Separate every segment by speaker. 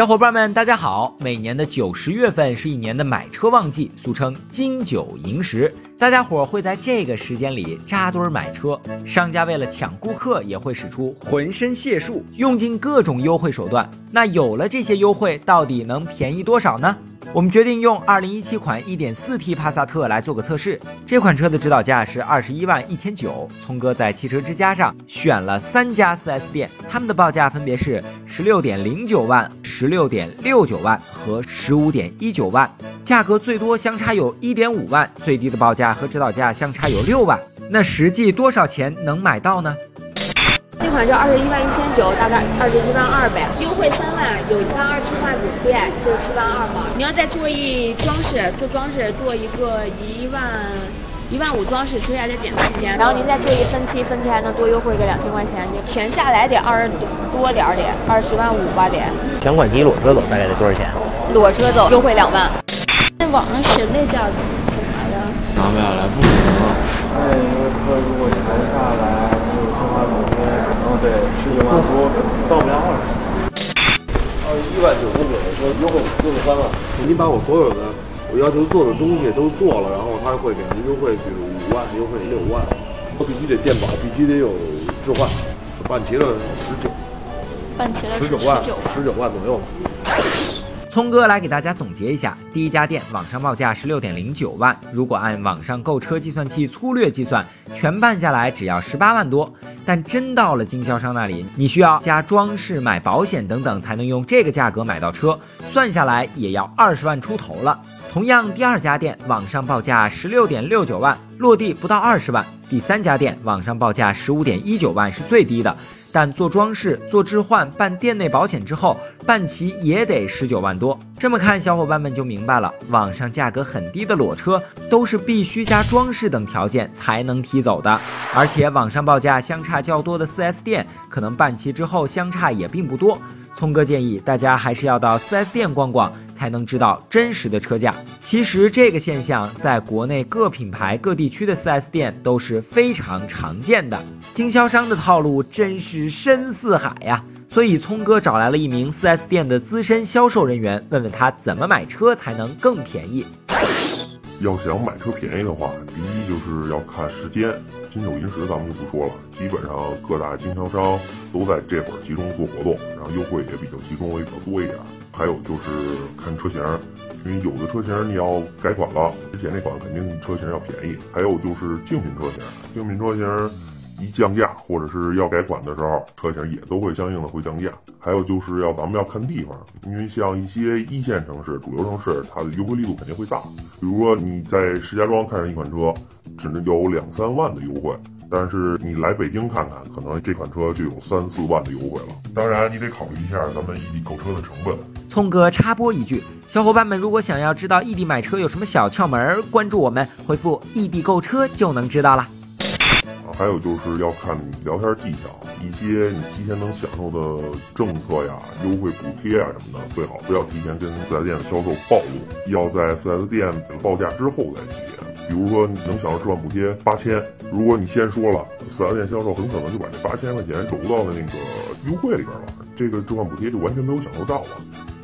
Speaker 1: 小伙伴们，大家好！每年的九十月份是一年的买车旺季，俗称金九银十。大家伙会在这个时间里扎堆买车，商家为了抢顾客，也会使出浑身解数，用尽各种优惠手段。那有了这些优惠，到底能便宜多少呢？我们决定用2017款 1.4T 帕萨特来做个测试。这款车的指导价是21万一千九。聪哥在汽车之家上选了三家 4S 店，他们的报价分别是16.09万、16.69万和15.19万，价格最多相差有一点五万，最低的报价和指导价相差有六万。那实际多少钱能买到呢？
Speaker 2: 这款就二十一万一千九，大概二十一万二呗，优惠三万，有一万二置换补贴，就七万二嘛。你要再做一装饰，做装饰做一个一万一万五装饰，车价再减四千，然后您再做一分期，分期还能多优惠个两千块钱，全下来得二十多点儿得，二十万五吧得。
Speaker 3: 全款提裸车走大概得多少钱？
Speaker 2: 裸车走优惠两万。那网上审那价怎么的？
Speaker 4: 拿不下来不行了。
Speaker 5: 这一个车如果全下来，后得十九万多，到不了二十。
Speaker 6: 二十一万九千九的车，优惠优惠三万。你把我所有的我要求做的东西都做了，然后他会给您优惠，比如五万，优惠六万。我必须得鉴宝，必须得有置换，办齐了十九，
Speaker 2: 办齐了
Speaker 6: 十九万，十九万左右。
Speaker 1: 聪哥来给大家总结一下：第一家店网上报价十六点零九万，如果按网上购车计算器粗略计算，全办下来只要十八万多。但真到了经销商那里，你需要加装饰、买保险等等，才能用这个价格买到车，算下来也要二十万出头了。同样，第二家店网上报价十六点六九万，落地不到二十万。第三家店网上报价十五点一九万是最低的。但做装饰、做置换、办店内保险之后，办齐也得十九万多。这么看，小伙伴们就明白了，网上价格很低的裸车，都是必须加装饰等条件才能提走的。而且网上报价相差较多的 4S 店，可能办齐之后相差也并不多。聪哥建议大家还是要到 4S 店逛逛。才能知道真实的车价。其实这个现象在国内各品牌各地区的 4S 店都是非常常见的。经销商的套路真是深似海呀，所以聪哥找来了一名 4S 店的资深销售人员，问问他怎么买车才能更便宜。
Speaker 7: 要想买车便宜的话，第一就是要看时间，金九银十咱们就不说了，基本上各大经销商都在这会儿集中做活动，然后优惠也比较集中，也比较多一点。还有就是看车型，因为有的车型你要改款了，之前那款肯定车型要便宜。还有就是竞品车型，竞品车型一降价或者是要改款的时候，车型也都会相应的会降价。还有就是要咱们要看地方，因为像一些一线城市、主流城市，它的优惠力度肯定会大。比如说你在石家庄看上一款车，只能有两三万的优惠。但是你来北京看看，可能这款车就有三四万的优惠了。当然，你得考虑一下咱们异地购车的成本。
Speaker 1: 聪哥插播一句，小伙伴们如果想要知道异地买车有什么小窍门，关注我们，回复“异地购车”就能知道了。
Speaker 7: 还有就是要看聊天技巧，一些你提前能享受的政策呀、优惠补贴啊什么的，最好不要提前跟四 S 店的销售暴露，要在四 S 店报价之后再提。比如说，能享受置换补贴八千，如果你先说了，四 S 店销售很可能就把这八千块钱揉到了那个优惠里边了，这个置换补贴就完全没有享受到了。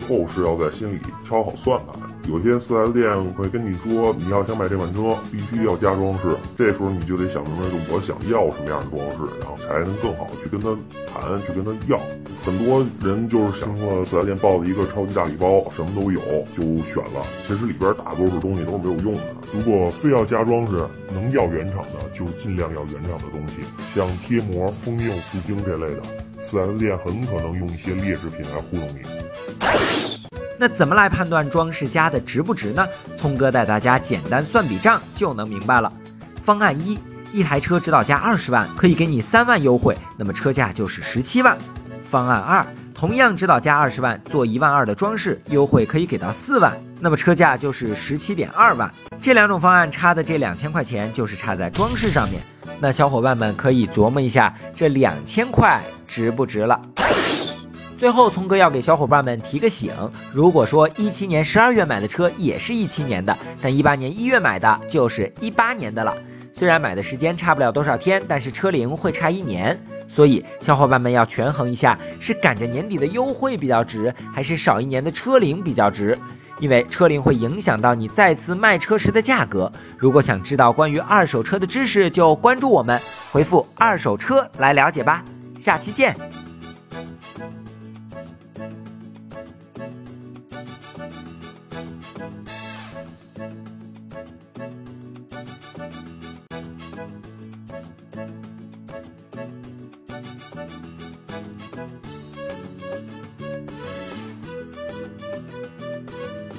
Speaker 7: 后是要在心里敲好算盘。有些四 S 店会跟你说，你要想买这款车，必须要加装饰。这时候你就得想明白，我想要什么样的装饰，然后才能更好去跟他谈，去跟他要。很多人就是想了四 S 店报的一个超级大礼包，什么都有就选了，其实里边大多数东西都是没有用的。如果非要加装饰，能要原厂的就尽量要原厂的东西，像贴膜、封釉、镀晶这类的，四 S 店很可能用一些劣质品来糊弄你。
Speaker 1: 那怎么来判断装饰加的值不值呢？聪哥带大家简单算笔账就能明白了。方案一，一台车指导价二十万，可以给你三万优惠，那么车价就是十七万。方案二，同样指导价二十万，做一万二的装饰，优惠可以给到四万，那么车价就是十七点二万。这两种方案差的这两千块钱，就是差在装饰上面。那小伙伴们可以琢磨一下，这两千块值不值了。最后，聪哥要给小伙伴们提个醒：如果说一七年十二月买的车也是一七年的，但一八年一月买的就是一八年的了。虽然买的时间差不了多少天，但是车龄会差一年。所以，小伙伴们要权衡一下，是赶着年底的优惠比较值，还是少一年的车龄比较值？因为车龄会影响到你再次卖车时的价格。如果想知道关于二手车的知识，就关注我们，回复“二手车”来了解吧。下期见。thank you